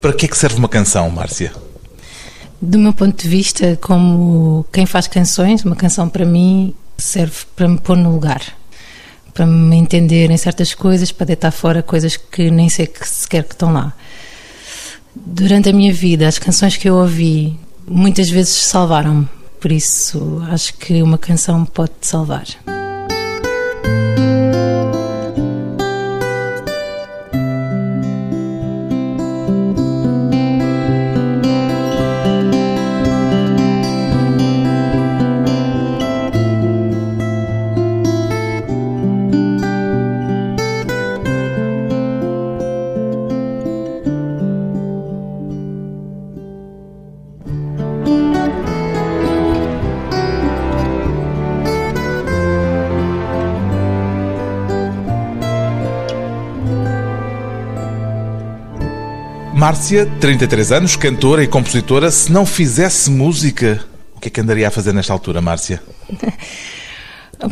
Para que é que serve uma canção, Márcia? Do meu ponto de vista, como quem faz canções, uma canção para mim serve para me pôr no lugar, para me entender em certas coisas, para deitar fora coisas que nem sei que sequer que estão lá. Durante a minha vida, as canções que eu ouvi muitas vezes salvaram-me, por isso acho que uma canção pode te salvar. Márcia, 33 anos, cantora e compositora. Se não fizesse música, o que é que andaria a fazer nesta altura, Márcia?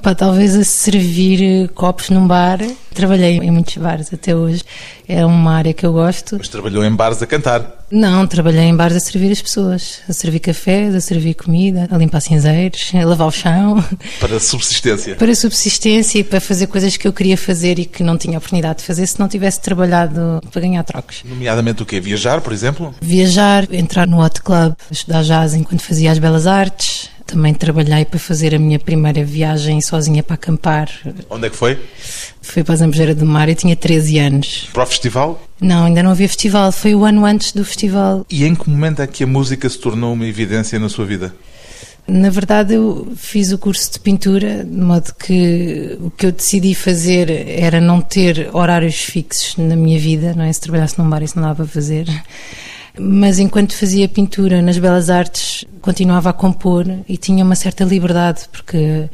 Opa, talvez a servir copos num bar. Trabalhei em muitos bares até hoje. É uma área que eu gosto. Mas trabalhou em bares a cantar? Não, trabalhei em bares a servir as pessoas. A servir cafés, a servir comida, a limpar cinzeiros, a lavar o chão. Para subsistência? Para subsistência e para fazer coisas que eu queria fazer e que não tinha oportunidade de fazer se não tivesse trabalhado para ganhar trocos. Nomeadamente o quê? Viajar, por exemplo? Viajar, entrar no hot club, estudar jazz enquanto fazia as belas artes também trabalhei para fazer a minha primeira viagem sozinha para acampar. Onde é que foi? Foi para a Zambujeira do Mar, eu tinha 13 anos. Para o festival? Não, ainda não havia festival, foi o ano antes do festival. E em que momento é que a música se tornou uma evidência na sua vida? Na verdade, eu fiz o curso de pintura, de modo que o que eu decidi fazer era não ter horários fixos na minha vida, não é? Se trabalhasse num bar, isso não dava para fazer. Mas enquanto fazia pintura nas Belas Artes, continuava a compor e tinha uma certa liberdade, porque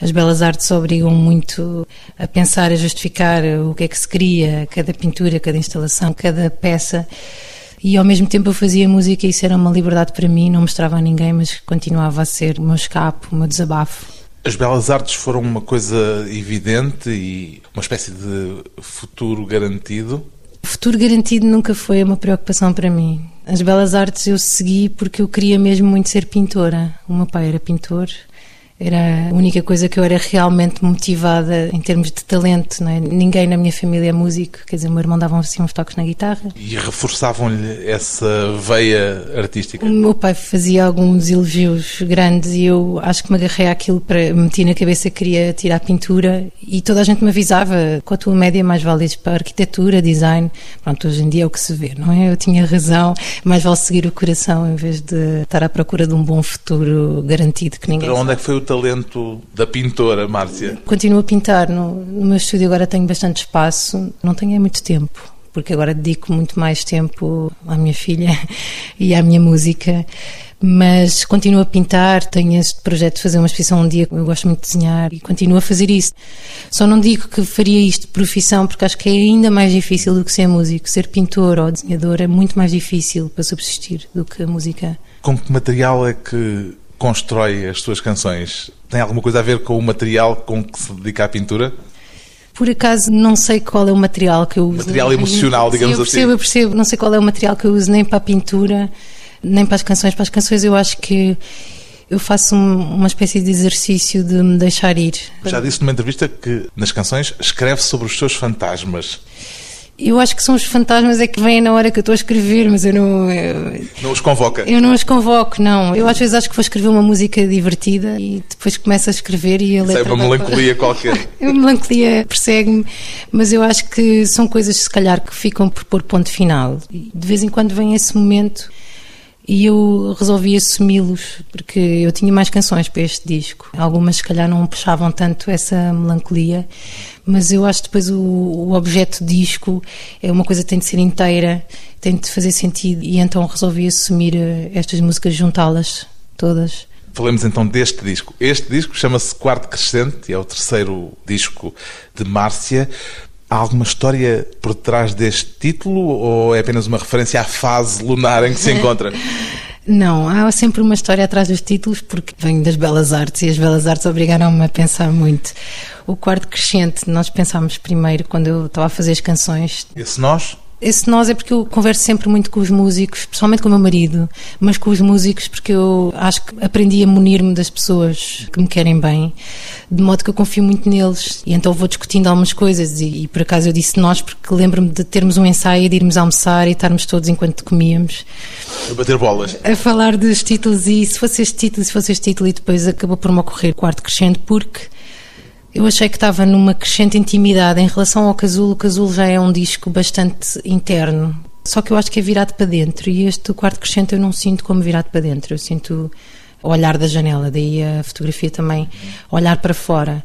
as belas artes obrigam muito a pensar, a justificar o que é que se queria, cada pintura, cada instalação, cada peça. E ao mesmo tempo eu fazia música e isso era uma liberdade para mim, não mostrava a ninguém, mas continuava a ser o meu escape, o meu desabafo. As belas artes foram uma coisa evidente e uma espécie de futuro garantido? Futuro garantido nunca foi uma preocupação para mim. As belas artes eu segui porque eu queria mesmo muito ser pintora. O meu pai era pintor era a única coisa que eu era realmente motivada em termos de talento. Não é? Ninguém na minha família é músico, quer dizer, o meu irmão dava assim uns toques na guitarra. E reforçavam-lhe essa veia artística? O meu pai fazia alguns elogios grandes e eu acho que me agarrei àquilo para meti na cabeça que queria tirar pintura e toda a gente me avisava com a tua média mais vale para arquitetura, design. Pronto, hoje em dia é o que se vê, não é? Eu tinha razão, mais vale seguir o coração em vez de estar à procura de um bom futuro garantido que ninguém Para onde sabe. é que foi o talento da pintora, Márcia? Continuo a pintar. No, no meu estúdio agora tenho bastante espaço, não tenho é muito tempo, porque agora dedico muito mais tempo à minha filha e à minha música. Mas continuo a pintar, tenho este projeto de fazer uma exposição um dia, eu gosto muito de desenhar e continuo a fazer isso. Só não digo que faria isto de profissão, porque acho que é ainda mais difícil do que ser músico. Ser pintor ou desenhador é muito mais difícil para subsistir do que a música. Com que material é que constrói as suas canções? Tem alguma coisa a ver com o material com que se dedica à pintura? Por acaso não sei qual é o material que eu uso. Material emocional, digamos Sim, eu percebo, assim. Eu percebo, não sei qual é o material que eu uso nem para a pintura, nem para as canções. Para as canções eu acho que eu faço um, uma espécie de exercício de me deixar ir. Já disse numa entrevista que nas canções escreve sobre os seus fantasmas. Eu acho que são os fantasmas é que vêm na hora que eu estou a escrever, mas eu não. Eu, Não os convoca? eu não os convoco, não. Eu às vezes acho que vou escrever uma música divertida e depois começo a escrever e a Isso é letra. uma vai- melancolia qualquer. A melancolia persegue-me, mas eu acho que são coisas, se calhar, que ficam por pôr ponto final. E de vez em quando vem esse momento e eu resolvi assumi-los, porque eu tinha mais canções para este disco. Algumas, se calhar, não puxavam tanto essa melancolia, mas eu acho que depois o, o objeto disco é uma coisa que tem de ser inteira, tem de fazer sentido, e então resolvi assumir eh, estas músicas, juntá-las todas. Falemos então deste disco. Este disco chama-se Quarto Crescente, é o terceiro disco de Márcia. Há alguma história por trás deste título ou é apenas uma referência à fase lunar em que se encontra? Não, há sempre uma história atrás dos títulos, porque venho das belas artes e as belas artes obrigaram-me a pensar muito. O quarto crescente, nós pensámos primeiro, quando eu estava a fazer as canções, Esse nós? Esse nós é porque eu converso sempre muito com os músicos, principalmente com o meu marido, mas com os músicos porque eu acho que aprendi a munir-me das pessoas que me querem bem, de modo que eu confio muito neles e então vou discutindo algumas coisas e, e por acaso eu disse nós porque lembro-me de termos um ensaio, de irmos almoçar e estarmos todos enquanto comíamos. A bater bolas. A falar dos títulos e se fosse este título, se fosse este título e depois acabou por me ocorrer quarto crescente porque eu achei que estava numa crescente intimidade em relação ao Casulo. O Casulo já é um disco bastante interno, só que eu acho que é virado para dentro. E este quarto crescente eu não sinto como virado para dentro. Eu sinto o olhar da janela, daí a fotografia também olhar para fora.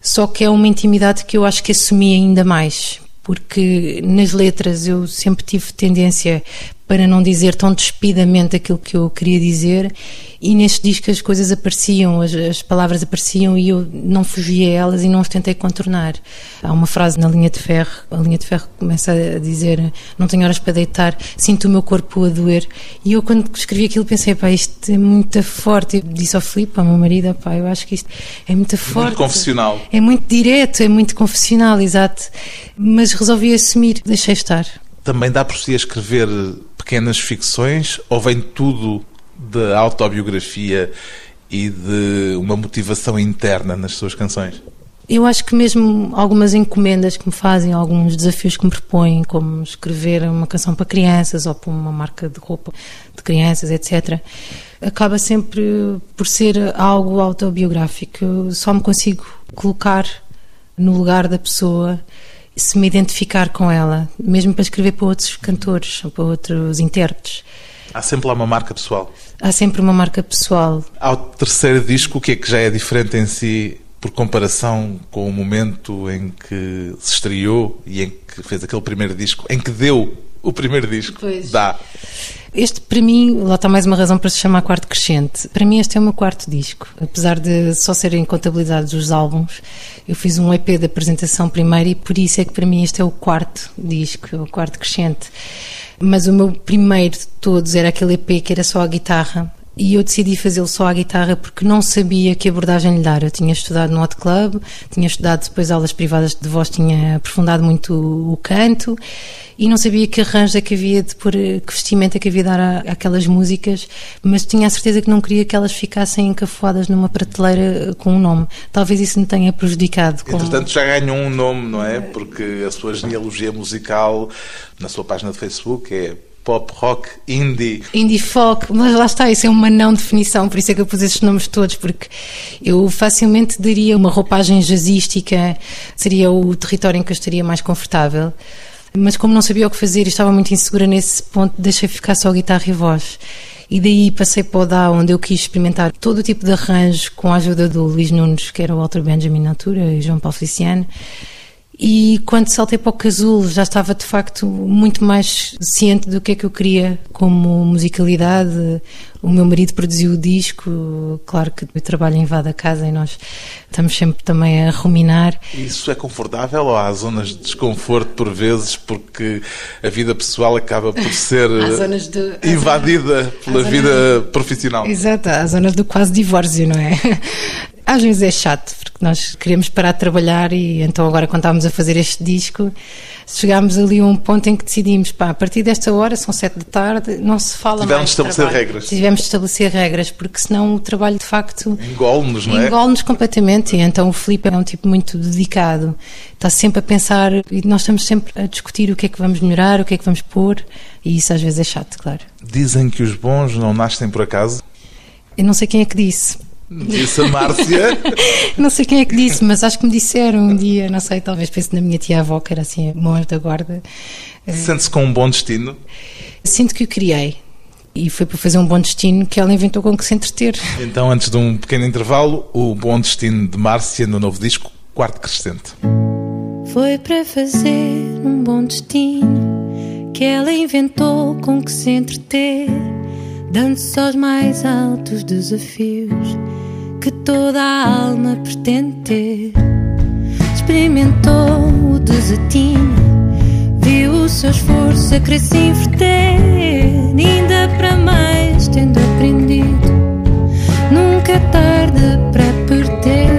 Só que é uma intimidade que eu acho que assumi ainda mais, porque nas letras eu sempre tive tendência para não dizer tão despidamente aquilo que eu queria dizer e neste disco as coisas apareciam, as, as, palavras apareciam e eu não fugia a elas e não as tentei contornar. Há uma frase na linha de ferro, a linha de ferro começa a dizer não tenho horas para deitar, sinto o meu corpo a doer e eu quando escrevi aquilo pensei, pá, isto é muito forte. Eu disse ao Filipe, ao meu marido, pá, eu acho que isto é muito forte. Muito confessional. É muito direto, é muito confessional, exato. Mas resolvi assumir, deixei estar. Também dá por si a escrever pequenas ficções ou vem tudo da autobiografia e de uma motivação interna nas suas canções? Eu acho que mesmo algumas encomendas que me fazem, alguns desafios que me propõem, como escrever uma canção para crianças ou para uma marca de roupa de crianças, etc., acaba sempre por ser algo autobiográfico. Eu só me consigo colocar no lugar da pessoa se me identificar com ela, mesmo para escrever para outros cantores, para outros intérpretes. Há sempre lá uma marca pessoal. Há sempre uma marca pessoal. Ao terceiro disco, o que é que já é diferente em si por comparação com o momento em que se estreou e em que fez aquele primeiro disco, em que deu o primeiro disco? Pois. Dá. Este, para mim, lá está mais uma razão para se chamar Quarto Crescente. Para mim, este é o meu quarto disco. Apesar de só serem contabilizados os álbuns, eu fiz um EP de apresentação primeiro e por isso é que para mim este é o quarto disco, o quarto Crescente. Mas o meu primeiro de todos era aquele EP que era só a guitarra e eu decidi fazê-lo só à guitarra porque não sabia que abordagem lhe dar. Eu tinha estudado no Hot Club, tinha estudado depois aulas privadas de voz, tinha aprofundado muito o canto e não sabia que arranjo é que havia de pôr, que vestimenta é que havia de dar a, aquelas músicas, mas tinha a certeza que não queria que elas ficassem encafuadas numa prateleira com um nome. Talvez isso me tenha prejudicado. Entretanto, já ganhou um nome, não é? Porque a sua genealogia musical na sua página de Facebook é pop, rock, indie. Indie folk, mas lá está, isso é uma não definição, por isso é que eu pus esses nomes todos, porque eu facilmente daria uma roupagem jazzística, seria o território em que eu estaria mais confortável. Mas como não sabia o que fazer e estava muito insegura nesse ponto, deixei ficar só guitarra e voz. E daí passei para o DA, onde eu quis experimentar todo o tipo de arranjo com a ajuda do Luís Nunes, que era o Walter Benjamin na altura, e João Paulo Feliciano. E quando saltei para o casulo já estava de facto muito mais ciente do que é que eu queria como musicalidade. O meu marido produziu o disco, claro que eu trabalho em Vada Casa e nós estamos sempre também a ruminar. Isso é confortável ou há zonas de desconforto por vezes porque a vida pessoal acaba por ser invadida pela vida profissional? Exato, há zonas do quase divórcio, não é? Às vezes é chato, porque nós queremos parar de trabalhar e então agora quando estávamos a fazer este disco, chegámos ali a um ponto em que decidimos, pá, a partir desta hora, são sete da tarde, não se fala Tivemos mais de estabelecer trabalho. regras. Tivemos de estabelecer regras, porque senão o trabalho de facto... Engole-nos, não é? Engole-nos completamente, e então o Filipe é um tipo muito dedicado, está sempre a pensar, e nós estamos sempre a discutir o que é que vamos melhorar, o que é que vamos pôr, e isso às vezes é chato, claro. Dizem que os bons não nascem por acaso? Eu não sei quem é que disse, Disse a Márcia. não sei quem é que disse, mas acho que me disseram um dia, não sei, talvez pense na minha tia-avó, que era assim, mãos da guarda. Sente-se com um bom destino? Sinto que o criei. E foi para fazer um bom destino que ela inventou com que se entreter. Então, antes de um pequeno intervalo, o bom destino de Márcia no novo disco, Quarto Crescente. Foi para fazer um bom destino que ela inventou com que se entreter dando-se aos mais altos desafios que toda a alma pretende ter. Experimentou o desatino, viu o seu esforço a querer se inverter, ainda para mais tendo aprendido. Nunca é tarde para perder.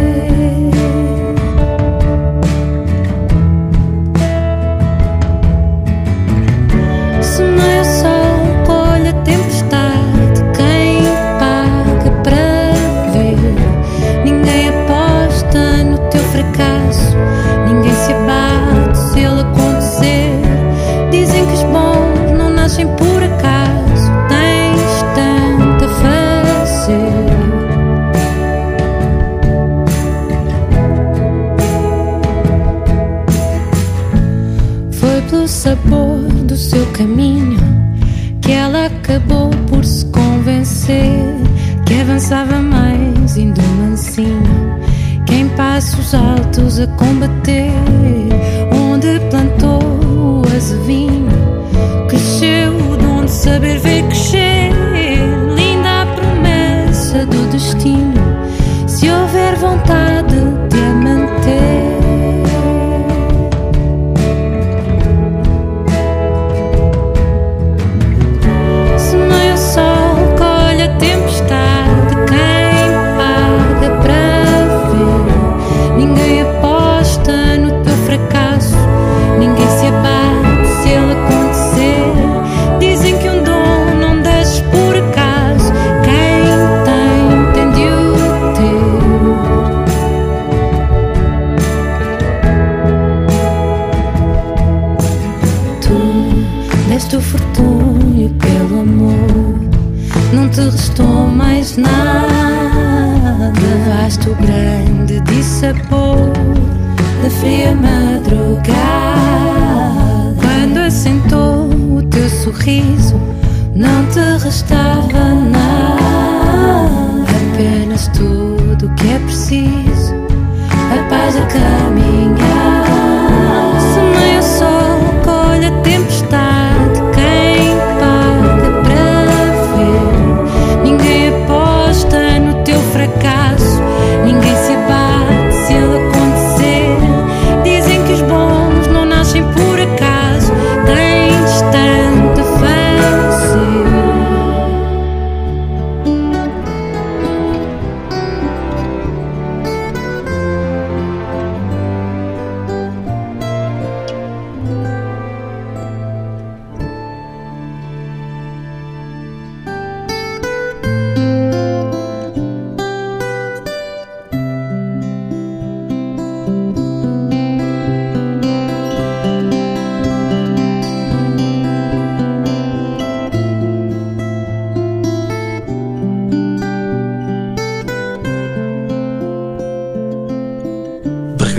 Por acaso tens tanto a fazer. Foi pelo sabor do seu caminho que ela acabou por se convencer que avançava mais indo mansinho que em passos altos a combater onde plantou o azevinho cresceu o dom de saber ver crescer. Linda a promessa do destino. Se houver vontade sorriso, não te restava nada. Apenas tudo que é preciso, a paz a caminhar.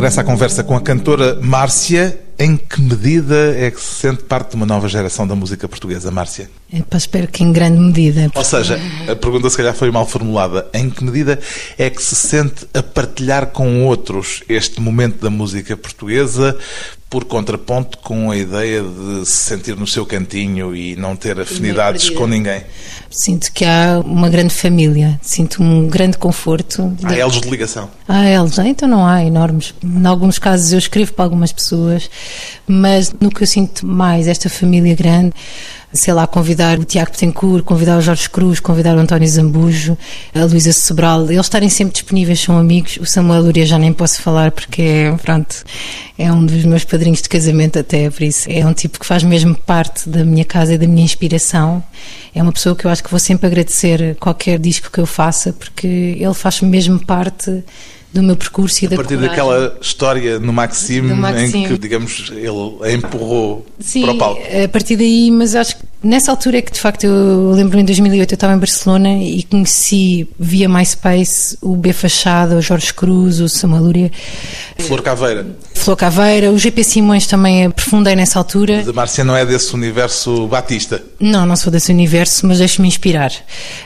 De regresso à conversa com a cantora Márcia, em que medida é que se sente parte de uma nova geração da música portuguesa, Márcia? Epá, espero que em grande medida. Ou seja, a pergunta se calhar foi mal formulada. Em que medida é que se sente a partilhar com outros este momento da música portuguesa, por contraponto com a ideia de se sentir no seu cantinho e não ter afinidades perdida. com ninguém? Sinto que há uma grande família, sinto um grande conforto. Há elos de ligação. Há eles, então não há enormes. Em alguns casos eu escrevo para algumas pessoas, mas no que eu sinto mais, esta família grande, sei lá, convidar o Tiago Betancourt, convidar o Jorge Cruz, convidar o António Zambujo, a Luísa Sobral, eles estarem sempre disponíveis, são amigos. O Samuel Luria já nem posso falar porque é, pronto, é um dos meus padrinhos de casamento até, por isso é um tipo que faz mesmo parte da minha casa e da minha inspiração. É uma pessoa que eu acho que vou sempre agradecer qualquer disco que eu faça porque ele faz mesmo parte do meu percurso e A da partir coragem. daquela história no Maxime, Do em Maxime. que, digamos, ele a empurrou Sim, para o palco. a partir daí, mas acho que nessa altura é que de facto eu lembro em 2008 eu estava em Barcelona e conheci via MySpace o B Fachada, o Jorge Cruz, o Samuel Lúria, Flor Caveira. Flor Caveira, o GP Simões também aprofundei nessa altura. A Márcia não é desse universo batista. Não, não sou desse universo, mas deixo-me inspirar.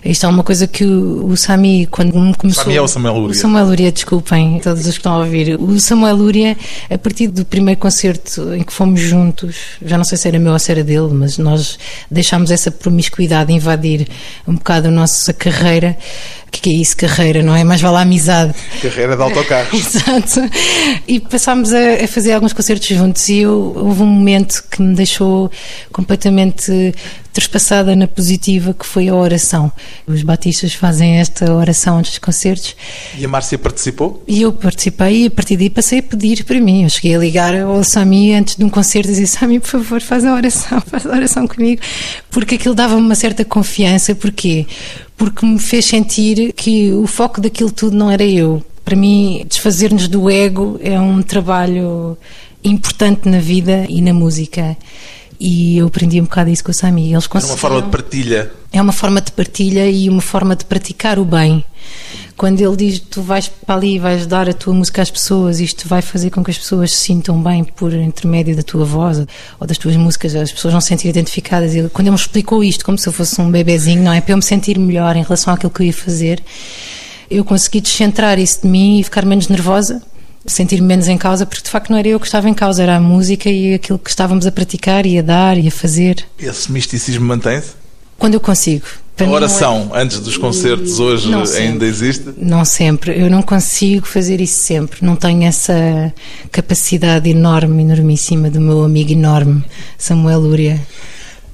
Isto é uma coisa que o, o Sami, quando me começou. Sami é o Samuel Lúria. O Samuel Lúria, desculpem, todos os que estão a ouvir. O Samuel Lúria, a partir do primeiro concerto em que fomos juntos, já não sei se era meu ou se era dele, mas nós deixámos essa promiscuidade invadir um bocado a nossa carreira. Que é isso, carreira, não é? Mais vale a amizade. Carreira de autocarros. Exato. E passámos a, a fazer alguns concertos juntos e eu, houve um momento que me deixou completamente trespassada na positiva, que foi a oração. Os batistas fazem esta oração antes dos concertos E a Márcia participou? e eu participei e a partir daí passei a pedir para mim. Eu cheguei a ligar ao Sami antes de um concerto e dizer: Sami, por favor, faz a oração, faz a oração comigo, porque aquilo dava-me uma certa confiança. Porquê? Porque me fez sentir que o foco daquilo tudo não era eu. Para mim, desfazer-nos do ego é um trabalho importante na vida e na música. E eu aprendi um bocado isso com o Sami. Eles é uma forma de partilha. É uma forma de partilha e uma forma de praticar o bem. Quando ele diz tu vais para ali e vais dar a tua música às pessoas, isto vai fazer com que as pessoas se sintam bem por intermédio da tua voz ou das tuas músicas, as pessoas vão se sentir identificadas. Ele, quando ele me explicou isto como se eu fosse um bebezinho, não é? Para eu me sentir melhor em relação àquilo que eu ia fazer, eu consegui descentrar isso de mim e ficar menos nervosa sentir-me menos em causa, porque de facto não era eu que estava em causa, era a música e aquilo que estávamos a praticar e a dar e a fazer. Esse misticismo mantém-se? Quando eu consigo. Para a oração é... antes dos concertos hoje não ainda existe? Não sempre. Eu não consigo fazer isso sempre. Não tenho essa capacidade enorme, enormíssima do meu amigo enorme, Samuel Lúria.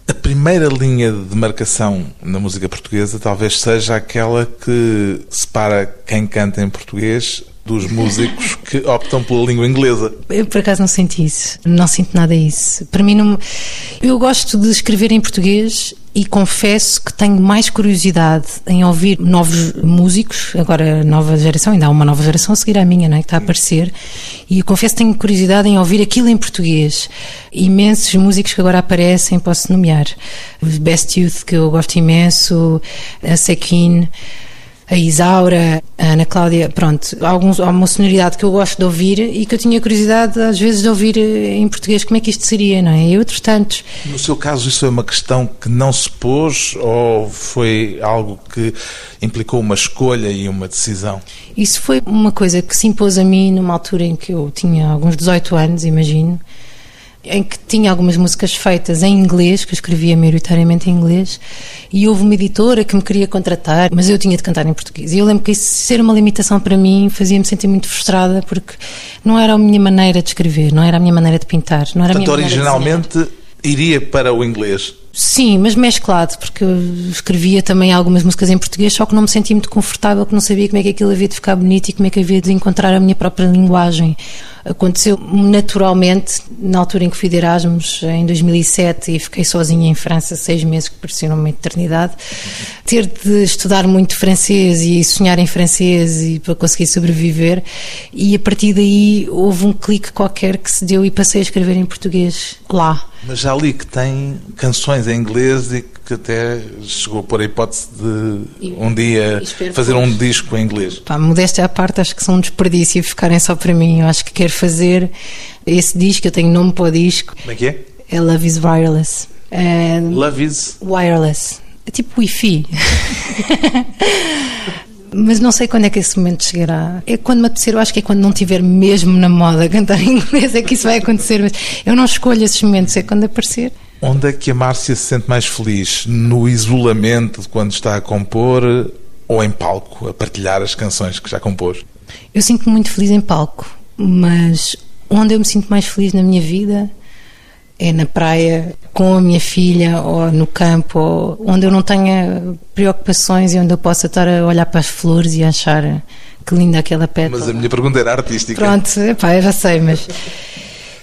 A primeira linha de demarcação na música portuguesa talvez seja aquela que separa quem canta em português dos músicos que optam pela língua inglesa. Eu por acaso não sinto isso, não sinto nada isso. Para mim não. Eu gosto de escrever em português e confesso que tenho mais curiosidade em ouvir novos músicos, agora nova geração, ainda há uma nova geração a seguir à minha, não é? que está a aparecer, e confesso que tenho curiosidade em ouvir aquilo em português. Imensos músicos que agora aparecem, posso nomear. Best Youth, que eu gosto imenso, a Sequin a Isaura, a Ana Cláudia, pronto, alguns, há uma sonoridade que eu gosto de ouvir e que eu tinha curiosidade às vezes de ouvir eh, em português como é que isto seria, não é? E outros tantos. No seu caso, isso é uma questão que não se pôs ou foi algo que implicou uma escolha e uma decisão? Isso foi uma coisa que se impôs a mim numa altura em que eu tinha alguns 18 anos, imagino em que tinha algumas músicas feitas em inglês, que eu escrevia maioritariamente em inglês, e houve uma editora que me queria contratar, mas eu tinha de cantar em português. E eu lembro que isso ser uma limitação para mim fazia-me sentir muito frustrada, porque não era a minha maneira de escrever, não era a minha maneira de pintar, não era Portanto, a minha originalmente iria para o inglês. Sim, mas mesclado, porque eu escrevia também algumas músicas em português, só que não me sentia muito confortável, que não sabia como é que aquilo havia de ficar bonito e como é que havia de encontrar a minha própria linguagem. Aconteceu naturalmente na altura em que fui de Erasmus, em 2007, e fiquei sozinha em França seis meses, que pareciam uma eternidade. Ter de estudar muito francês e sonhar em francês e para conseguir sobreviver, e a partir daí houve um clique qualquer que se deu e passei a escrever em português lá. Mas já li que tem canções em inglês e que até chegou por a hipótese de um dia fazer um disco em inglês. Pá, modéstia à parte, acho que são um desperdício ficarem só para mim. Eu acho que quero fazer esse disco, eu tenho nome para o disco. Como é que é? É Love is Wireless. É, Love is? Wireless. É tipo Wi-Fi. Mas não sei quando é que esse momento chegará. É quando me apetecer, eu acho que é quando não estiver mesmo na moda cantar em inglês, é que isso vai acontecer. Mas eu não escolho esses momentos, é quando aparecer. Onde é que a Márcia se sente mais feliz? No isolamento de quando está a compor ou em palco, a partilhar as canções que já compôs? Eu sinto-me muito feliz em palco, mas onde eu me sinto mais feliz na minha vida é na praia com a minha filha ou no campo, ou onde eu não tenha preocupações e onde eu possa estar a olhar para as flores e achar que linda aquela pétala. Mas a minha pergunta era artística. Pronto, epá, eu já sei, mas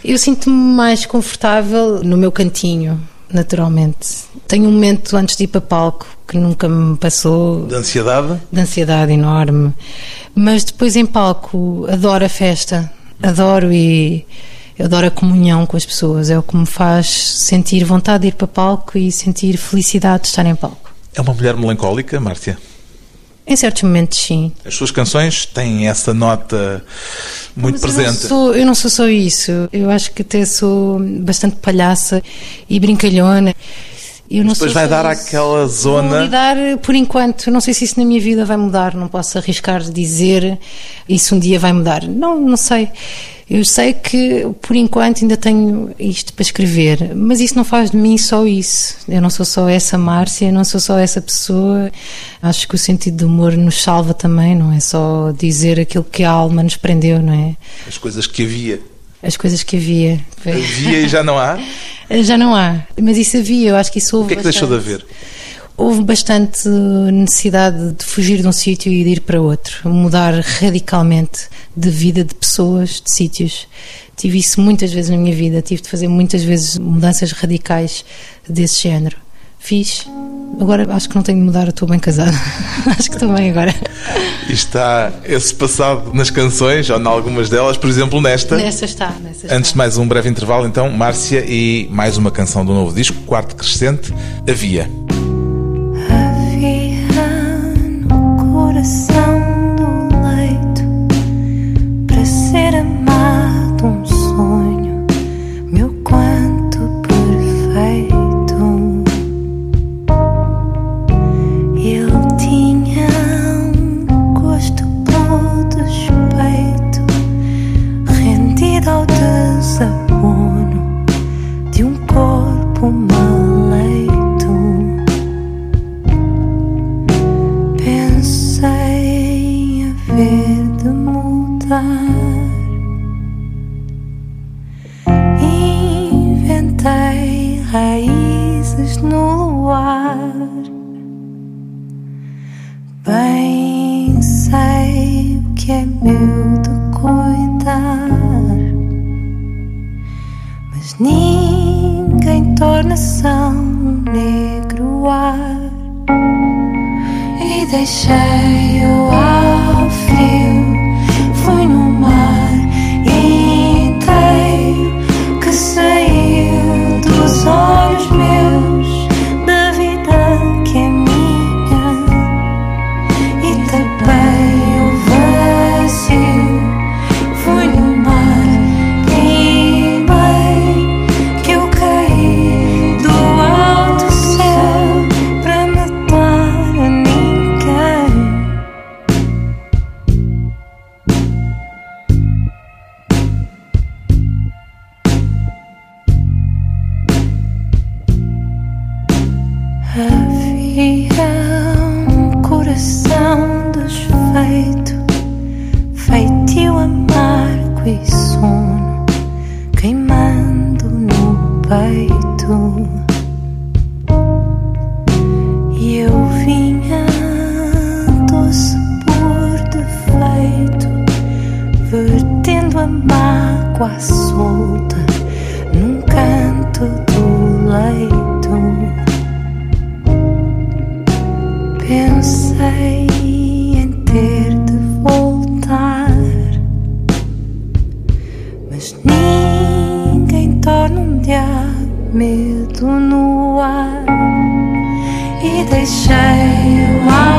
eu sinto-me mais confortável no meu cantinho, naturalmente. Tenho um momento antes de ir para palco que nunca me passou. De ansiedade? De ansiedade enorme. Mas depois em palco adoro a festa, adoro e eu adoro a comunhão com as pessoas, é o que me faz sentir vontade de ir para palco e sentir felicidade de estar em palco. É uma mulher melancólica, Márcia? Em certos momentos, sim. As suas canções têm essa nota muito Mas presente. Eu não, sou, eu não sou só isso. Eu acho que até sou bastante palhaça e brincalhona. Eu não depois vai dar isso. àquela zona. Vou lidar por enquanto. Não sei se isso na minha vida vai mudar. Não posso arriscar dizer isso um dia vai mudar. Não, não sei. Eu sei que por enquanto ainda tenho isto para escrever, mas isso não faz de mim só isso. Eu não sou só essa Márcia, não sou só essa pessoa. Acho que o sentido do humor nos salva também, não é só dizer aquilo que a alma nos prendeu, não é? As coisas que havia. As coisas que havia. Havia e já não há? já não há. Mas isso havia, eu acho que isso houve. O que é que bastante. deixou de haver? houve bastante necessidade de fugir de um sítio e de ir para outro, mudar radicalmente de vida, de pessoas, de sítios. Tive isso muitas vezes na minha vida, tive de fazer muitas vezes mudanças radicais desse género. Fiz. Agora acho que não tenho de mudar, estou bem casada. acho que estou bem agora. E está esse passado nas canções, ou em algumas delas, por exemplo, nesta. Nesta está, nesta está. Antes de mais um breve intervalo, então, Márcia e mais uma canção do novo disco, Quarto Crescente, Havia. Havia haver de mudar. Inventei raízes no luar. Bem sei o que é meu de cuidar. Mas ninguém torna São Negro ar e deixei-o ao Havia um coração desfeito, feitio amargo e sono, queimando no peito. E eu vinha doce por defeito, vertendo a mágoa à solta e deixei-o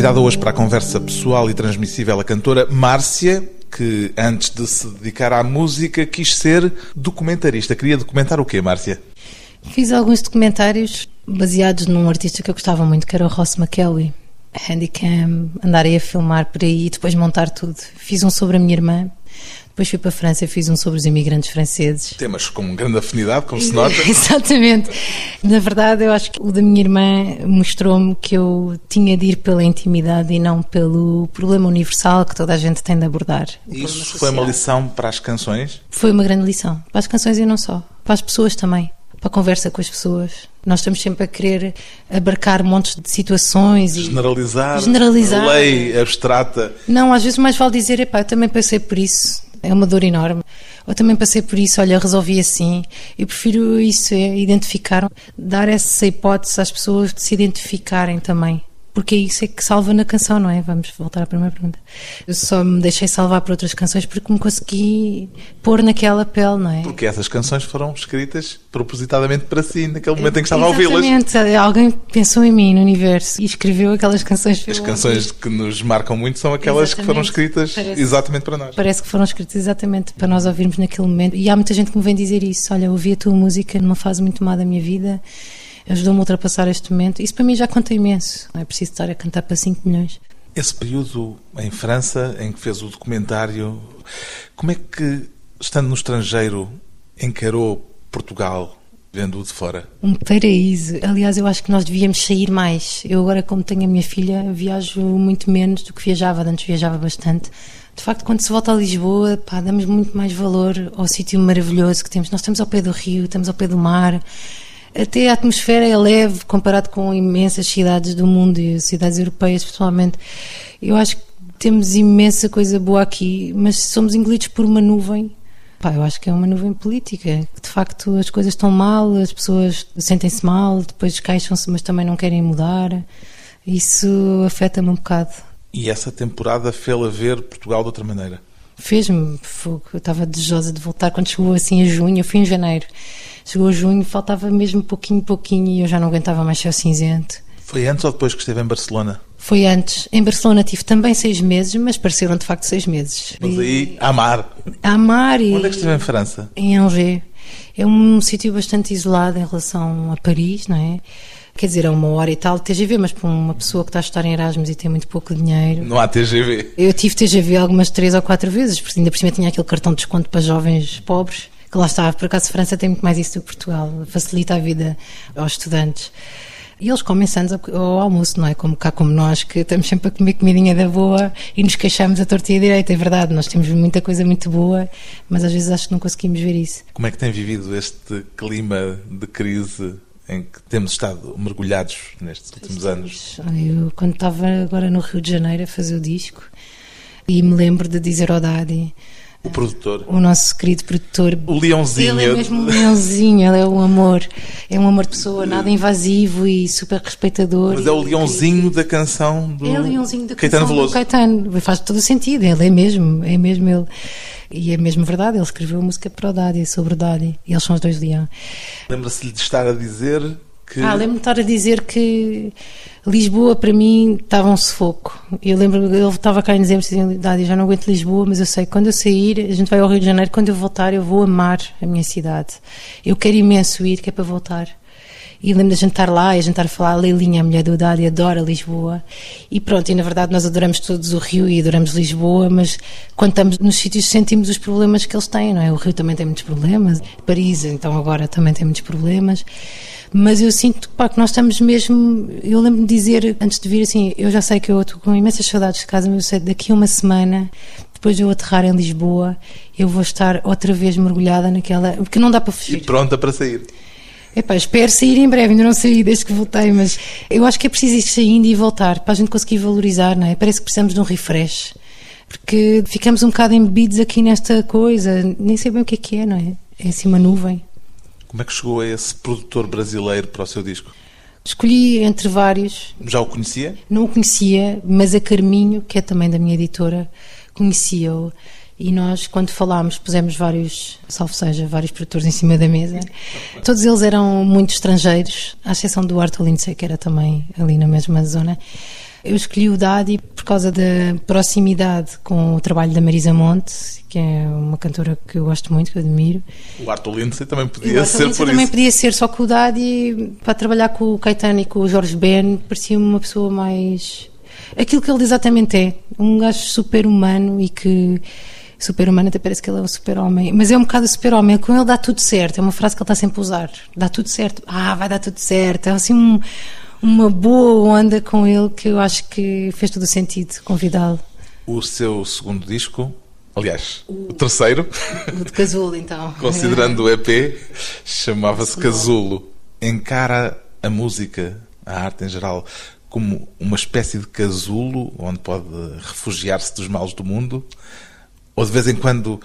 Convidada hoje para a conversa pessoal e transmissível a cantora Márcia, que antes de se dedicar à música quis ser documentarista. Queria documentar o quê, Márcia? Fiz alguns documentários baseados num artista que eu gostava muito, que era o Ross McKelvey. Handicam, andar aí a filmar por aí e depois montar tudo. Fiz um sobre a minha irmã, depois fui para a França e fiz um sobre os imigrantes franceses. Temas com grande afinidade, como se nota. Exatamente. Na verdade, eu acho que o da minha irmã mostrou-me que eu tinha de ir pela intimidade e não pelo problema universal que toda a gente tem de abordar. Isso foi uma lição para as canções? Foi uma grande lição. Para as canções e não só. Para as pessoas também para a conversa com as pessoas. Nós estamos sempre a querer abarcar montes de situações e generalizar, generalizar. lei abstrata. Não, às vezes mais vale dizer, epá, eu também passei por isso, é uma dor enorme. Eu também passei por isso, olha, resolvi assim. Eu prefiro isso, é identificar, dar essa hipótese às pessoas de se identificarem também porque é isso é que salva na canção, não é? Vamos voltar à primeira pergunta. Eu só me deixei salvar por outras canções porque me consegui pôr naquela pele, não é? Porque essas canções foram escritas propositadamente para si, naquele momento em que estava a ouvi-las. Exatamente, alguém pensou em mim no universo e escreveu aquelas canções. As canções que nos marcam muito são aquelas exatamente. que foram escritas parece, exatamente para nós. Parece que foram escritas exatamente para nós ouvirmos naquele momento. E há muita gente que me vem dizer isso: olha, eu ouvi a tua música numa fase muito má da minha vida ajudou-me a ultrapassar este momento. Isso para mim já conta imenso. Não é preciso estar a cantar para 5 milhões. Esse período em França, em que fez o documentário, como é que, estando no estrangeiro, encarou Portugal, vendo-o de fora? Um paraíso. Aliás, eu acho que nós devíamos sair mais. Eu agora, como tenho a minha filha, viajo muito menos do que viajava. Antes viajava bastante. De facto, quando se volta a Lisboa, pá, damos muito mais valor ao sítio maravilhoso que temos. Nós estamos ao pé do rio, estamos ao pé do mar até a atmosfera é leve comparado com imensas cidades do mundo e cidades europeias, pessoalmente. Eu acho que temos imensa coisa boa aqui, mas somos engolidos por uma nuvem. Pá, eu acho que é uma nuvem política. De facto, as coisas estão mal, as pessoas sentem-se mal, depois queixam-se, mas também não querem mudar. Isso afeta-me um bocado. E essa temporada fê-la ver Portugal de outra maneira? Fez-me. Eu estava desejosa de voltar quando chegou assim a junho, eu fui em janeiro. Chegou junho, faltava mesmo pouquinho, pouquinho e eu já não aguentava mais céu cinzento. Foi antes ou depois que esteve em Barcelona? Foi antes. Em Barcelona tive também seis meses, mas pareceram de facto seis meses. Mas aí, a mar. A mar e... Onde é que esteve em França? Em Angers. É um sítio bastante isolado em relação a Paris, não é? Quer dizer, é uma hora e tal de TGV, mas para uma pessoa que está a estar em Erasmus e tem muito pouco dinheiro. Não há TGV. Eu tive TGV algumas três ou quatro vezes, porque ainda por cima tinha aquele cartão de desconto para jovens pobres que lá está, por acaso França tem muito mais isso do que Portugal, facilita a vida aos estudantes. E eles comem santos ao almoço, não é? Como cá, como nós, que estamos sempre a comer comidinha da boa e nos queixamos a torta e a direita. É verdade, nós temos muita coisa muito boa, mas às vezes acho que não conseguimos ver isso. Como é que tem vivido este clima de crise em que temos estado mergulhados nestes últimos anos? Eu, quando estava agora no Rio de Janeiro a fazer o disco, e me lembro de dizer ao Dadi o produtor. O nosso querido produtor. O leãozinho. Ele é mesmo um leãozinho, ele é um amor. É um amor de pessoa, nada invasivo e super respeitador. Mas é o leãozinho da canção do é o leãozinho da Caetano canção Veloso. Do Caetano. Faz todo o sentido, ele é mesmo, é mesmo ele. E é mesmo verdade, ele escreveu a música para o Daddy, sobre o Daddy. E eles são os dois leão. Lembra-se-lhe de estar a dizer que... Ah, lembro-me de estar a dizer que Lisboa para mim estava um sufoco. Eu lembro, ele estava cá em dezembro dizendo, Dádia, já não aguento Lisboa, mas eu sei que quando eu sair, a gente vai ao Rio de Janeiro, quando eu voltar eu vou amar a minha cidade. Eu quero imenso ir, que é para voltar. E lembro da gente estar lá e a gente estar a falar, a Leilinha, a mulher do Dádia, adora Lisboa. E pronto, e na verdade nós adoramos todos o Rio e adoramos Lisboa, mas quando estamos nos sítios sentimos os problemas que eles têm, não é? O Rio também tem muitos problemas, Paris então agora também tem muitos problemas mas eu sinto pá, que nós estamos mesmo. Eu lembro-me de dizer antes de vir assim: eu já sei que eu estou com imensas saudades de casa, mas eu sei daqui a uma semana, depois de eu aterrar em Lisboa, eu vou estar outra vez mergulhada naquela. Porque não dá para fugir. E pronta para sair. Epá, espero sair em breve, ainda não saí desde que voltei, mas eu acho que é preciso ir saindo e voltar para a gente conseguir valorizar, não é? Parece que precisamos de um refresh, porque ficamos um bocado embebidos aqui nesta coisa, nem sei bem o que é que é, não é? É assim uma nuvem. Como é que chegou a esse produtor brasileiro para o seu disco? Escolhi entre vários. Já o conhecia? Não o conhecia, mas a Carminho, que é também da minha editora, conhecia-o. E nós, quando falámos, pusemos vários, salvo seja, vários produtores em cima da mesa. Todos eles eram muito estrangeiros, à exceção do Arthur Lindsay, que era também ali na mesma zona. Eu escolhi o Daddy por causa da proximidade com o trabalho da Marisa Monte, que é uma cantora que eu gosto muito, que eu admiro. O Arthur Lindsay também podia ser por também isso. podia ser, só que o Daddy, para trabalhar com o Caetano e com o Jorge Ben, parecia-me uma pessoa mais. aquilo que ele exatamente é. Um gajo super humano e que. Super humano, até parece que ele é um super-homem, mas é um bocado super-homem. Com ele dá tudo certo. É uma frase que ele está sempre a usar. Dá tudo certo. Ah, vai dar tudo certo. É assim um, uma boa onda com ele que eu acho que fez todo o sentido convidá-lo. O seu segundo disco, aliás, o terceiro, O de Casulo, então. considerando o EP, chamava-se Casulo. Encara a música, a arte em geral, como uma espécie de casulo onde pode refugiar-se dos males do mundo? Ou de vez em quando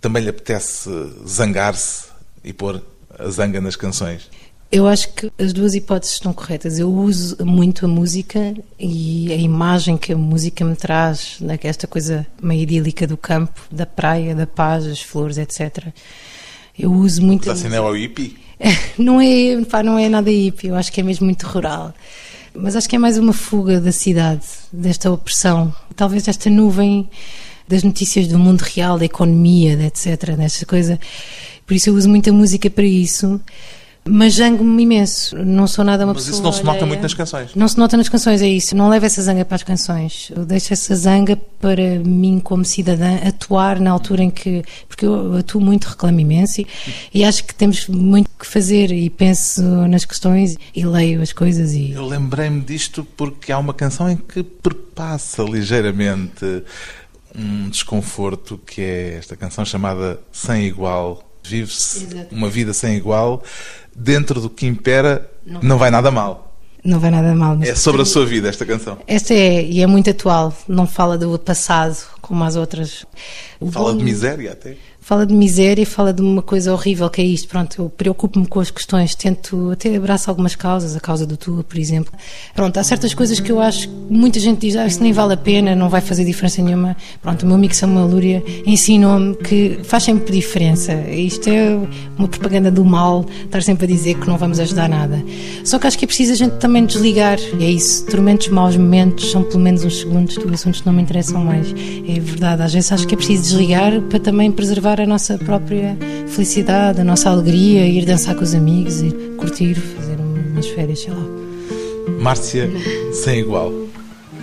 também lhe apetece zangar-se e pôr a zanga nas canções? Eu acho que as duas hipóteses estão corretas. Eu uso muito a música e a imagem que a música me traz, né, é esta coisa meio idílica do campo, da praia, da paz, as flores, etc. Eu uso muito. Mas assim não é o hippie? Não é, pá, não é nada hippie, eu acho que é mesmo muito rural. Mas acho que é mais uma fuga da cidade, desta opressão. Talvez desta nuvem das notícias do mundo real, da economia, etc. Desta coisa. Por isso eu uso muita música para isso. Mas zango-me imenso. Não sou nada uma Mas pessoa. isso não se nota muito nas canções. Não se nota nas canções, é isso. Não levo essa zanga para as canções. Eu deixo essa zanga para mim, como cidadã, atuar na altura em que. Porque eu atuo muito, reclamo imenso e, e acho que temos muito que fazer e penso nas questões e leio as coisas e. Eu lembrei-me disto porque há uma canção em que perpassa ligeiramente um desconforto que é esta canção chamada Sem Igual. Vive-se uma vida sem igual, dentro do que impera, não, vai nada mal. Não vai nada mal. É sobre a sua vida esta canção. Esta é, e é muito atual. Não fala do passado como as outras. Fala de miséria até. Fala de miséria e fala de uma coisa horrível que é isto. Pronto, eu preocupo-me com as questões, tento até abraço algumas causas, a causa do Tua, por exemplo. Pronto, há certas coisas que eu acho que muita gente diz, ah, isso nem vale a pena, não vai fazer diferença nenhuma. Pronto, o meu amigo Samuel Lúria ensinou-me que faz sempre diferença. Isto é uma propaganda do mal, estar sempre a dizer que não vamos ajudar nada. Só que acho que é preciso a gente também desligar. E é isso, tormentos, maus momentos, são pelo menos uns segundos de assuntos que não me interessam mais. É verdade, às vezes acho que é preciso desligar para também preservar a nossa própria felicidade, a nossa alegria, ir dançar com os amigos, ir curtir, fazer umas férias, sei lá. Márcia, sem igual.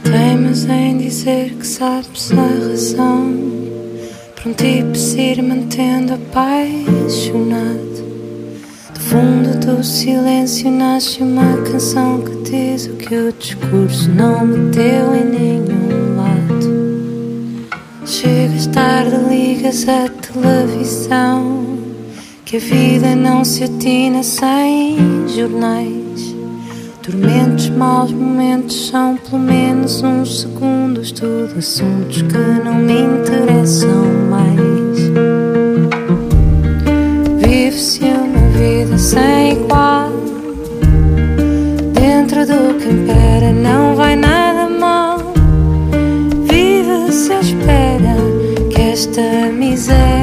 Teimas em dizer que sabes a razão Por um tipo se ir mantendo apaixonado Do fundo do silêncio nasce uma canção que diz o que o discurso não meteu em nenhum Chegas tarde, ligas a televisão Que a vida não se atina sem jornais Tormentos, maus momentos são pelo menos uns segundos. Tudo assuntos que não me interessam mais. Vive-se uma vida sem igual. Dentro do que impera não vai nada mal. Vive-se à espera esta miséria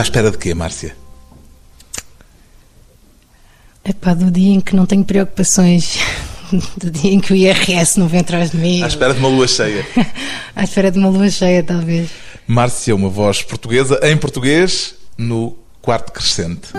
à espera de quê, Márcia? É pá, do dia em que não tenho preocupações, do dia em que o IRS não vem atrás de mim. À espera de uma lua cheia. à espera de uma lua cheia, talvez. Márcia, uma voz portuguesa em português no quarto crescente.